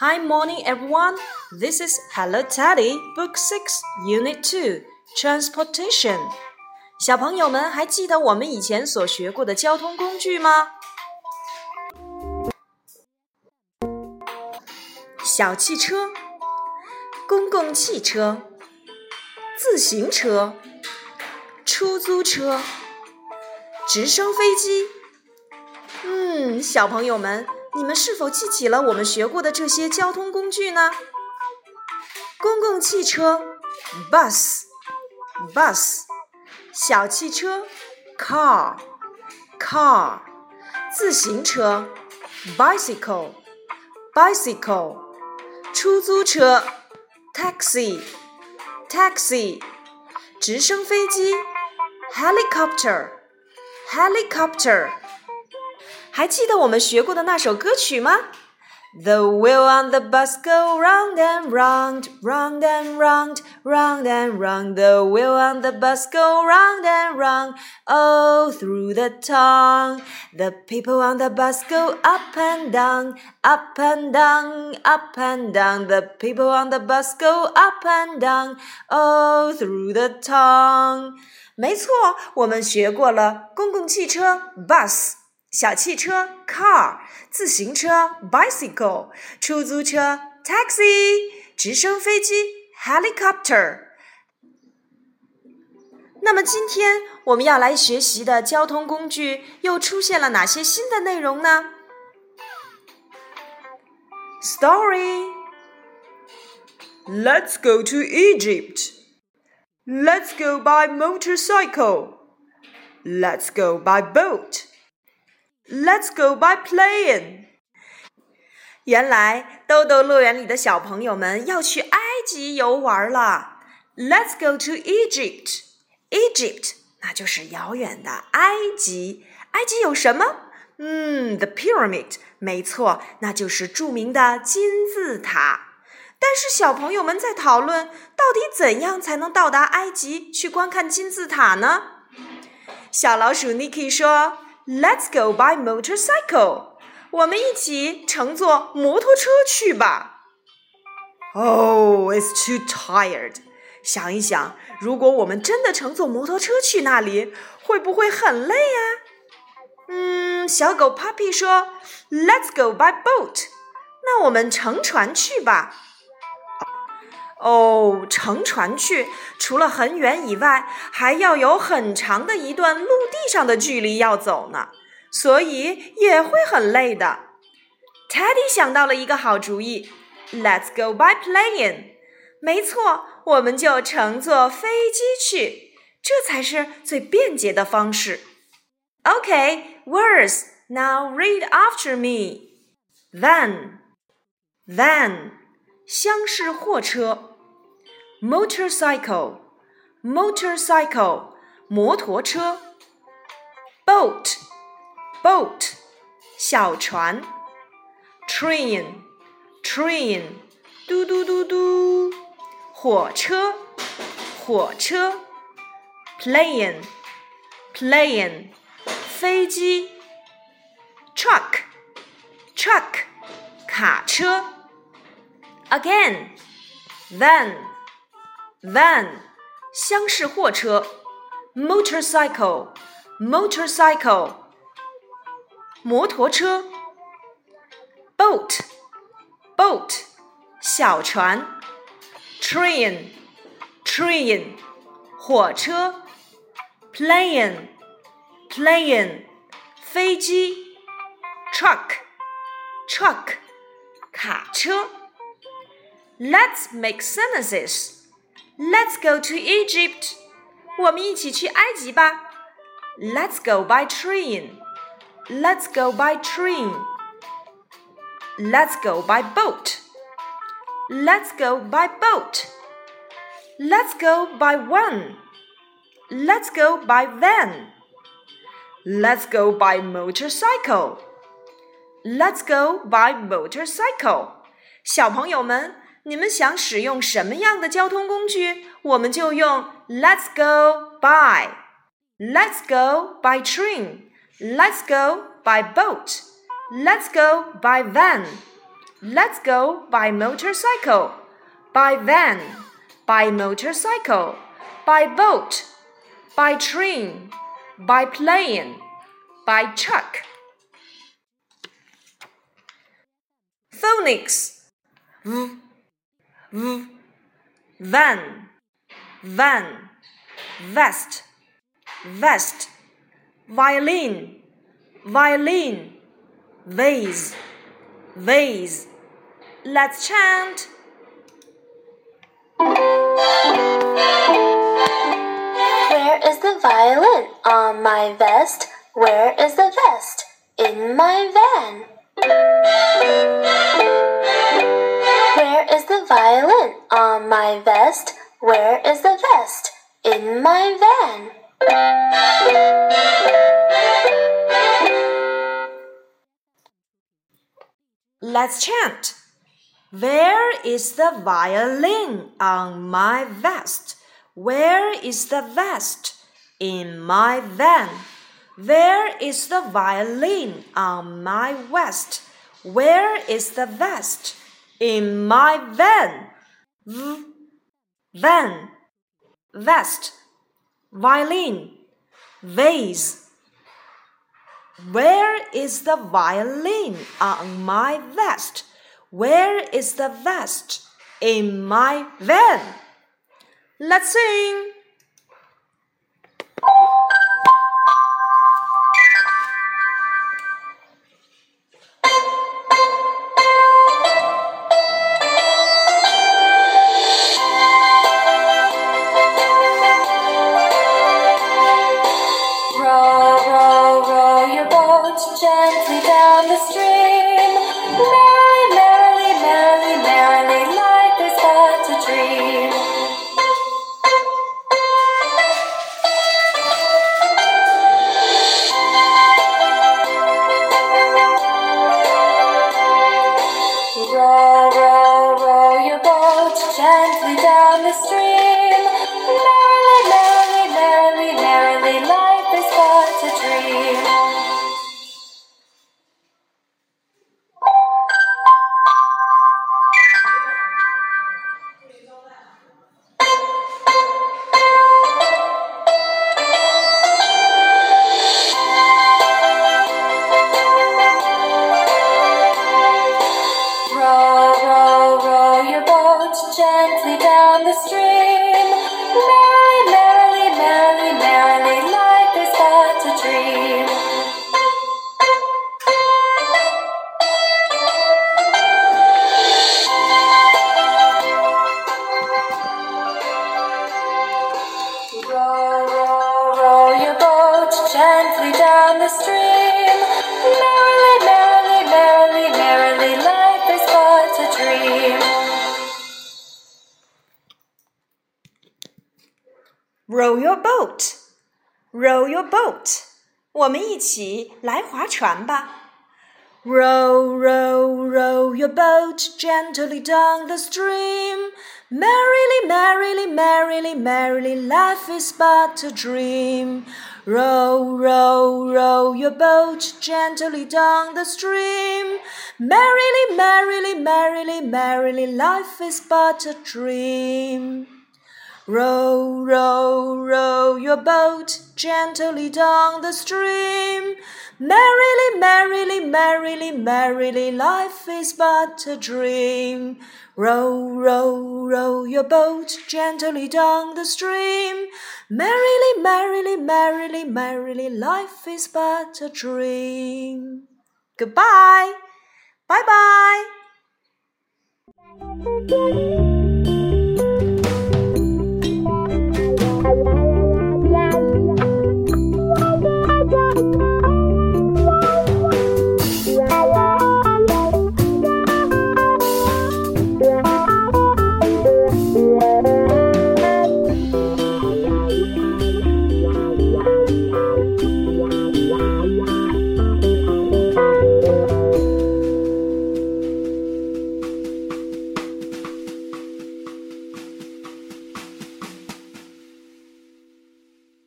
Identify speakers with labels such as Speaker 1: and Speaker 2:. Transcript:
Speaker 1: Hi, morning, everyone. This is Hello Teddy, Book Six, Unit Two, Transportation. 小朋友们还记得我们以前所学过的交通工具吗？小汽车、公共汽车、自行车、出租车、直升飞机。嗯，小朋友们，你们是否记起了我们学过的这些交通工具呢？公共汽车，bus，bus；小汽车，car，car；自行车，bicycle，bicycle。出租车，taxi，taxi，直升飞机，helicopter，helicopter。还记得我们学过的那首歌曲吗？The wheel on the bus go round and round, round and round, round and round. The wheel on the bus go round and round, all through the town. The people on the bus go up and down, up and down, up and down. The people on the bus go up and down, all through the town. 没错，我们学过了公共汽车 bus。 小汽车 car，自行车 bicycle，出租车 taxi，直升飞机 helicopter。那么今天我们要来学习的交通工具又出现了哪些新的内容呢？Story。Let's go to Egypt. Let's go by motorcycle. Let's go by boat. Let's go by plane。原来豆豆乐园里的小朋友们要去埃及游玩了。Let's go to Egypt。Egypt，那就是遥远的埃及。埃及有什么？嗯，The Pyramid，没错，那就是著名的金字塔。但是小朋友们在讨论，到底怎样才能到达埃及去观看金字塔呢？小老鼠 Niki 说。Let's go by motorcycle。我们一起乘坐摩托车去吧。Oh, it's too tired。想一想，如果我们真的乘坐摩托车去那里，会不会很累呀？嗯，小狗 Puppy 说，Let's go by boat。那我们乘船去吧。哦，乘船去，除了很远以外，还要有很长的一段陆地上的距离要走呢，所以也会很累的。Teddy 想到了一个好主意，Let's go by plane。没错，我们就乘坐飞机去，这才是最便捷的方式。OK，words now read after me。Van，van，厢式货车。 motorcycle motorcycle 摩托车 boat boat 小船 train train 嘟嘟嘟嘟火车火车 plane plane 飞机 truck truck 卡车 again van van 厢式货车，motorcycle motorcycle 摩托车，boat boat 小船，train train 火车，plane plane 飞机，truck truck 卡车。Let's make sentences. Let's go to Egypt. 我们一起去埃及吧。Let's go by train. Let's go by train. Let's go by boat. Let's go by boat. Let's go by one. Let's go by van. Let's go by motorcycle. Let's go by motorcycle. 小朋友们。 你们想使用什么样的交通工具，我们就用 Let's go by。Let's go by train. Let's go by boat. Let's go by van. Let's go by motorcycle, by van, by motorcycle, by boat, by train, by plane, by truck. Phonics van, van, vest, vest, violin, violin, vase, vase. Let's chant.
Speaker 2: Where is the violin? On my vest. Where is the vest? In my van. The violin? On my vest. Where is the vest? In my van.
Speaker 1: Let's chant. Where is the violin on my vest? Where is the vest in my van? Where is the violin on my vest? Where is the vest in my van? V, van, vest, violin, vase. Where is the violin on my vest? Where is the vest in my van? Let's sing.
Speaker 2: Merrily, life is but a dream.
Speaker 1: Row your boat, row your boat，我们一起来划船吧。Row, row, row your boat gently down the stream. Merrily, merrily, merrily, merrily, life is but a dream. Row, row, row your boat gently down the stream. Merrily, merrily, merrily, merrily, life is but a dream. Row, row, row your boat gently down the stream. Merrily, merrily, merrily, merrily, life is but a dream. Row, row, row your boat gently down the stream. Merrily, merrily, merrily, merrily, life is but a dream. Goodbye. Bye bye.